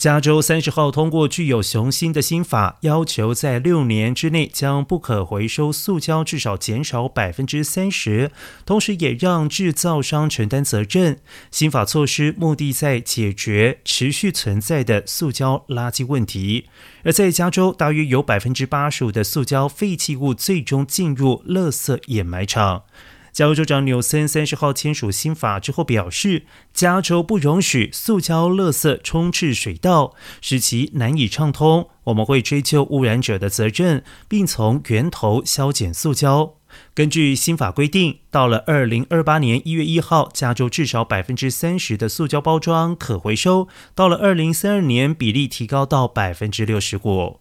加州三十号通过具有雄心的新法，要求在六年之内将不可回收塑胶至少减少百分之三十，同时也让制造商承担责任。新法措施目的在解决持续存在的塑胶垃圾问题。而在加州，大约有百分之八十五的塑胶废弃物最终进入垃圾掩埋场。加州州长纽森三十号签署新法之后表示，加州不容许塑胶垃圾充斥水道，使其难以畅通。我们会追究污染者的责任，并从源头消减塑胶。根据新法规定，到了二零二八年一月一号，加州至少百分之三十的塑胶包装可回收；到了二零三二年，比例提高到百分之六十五。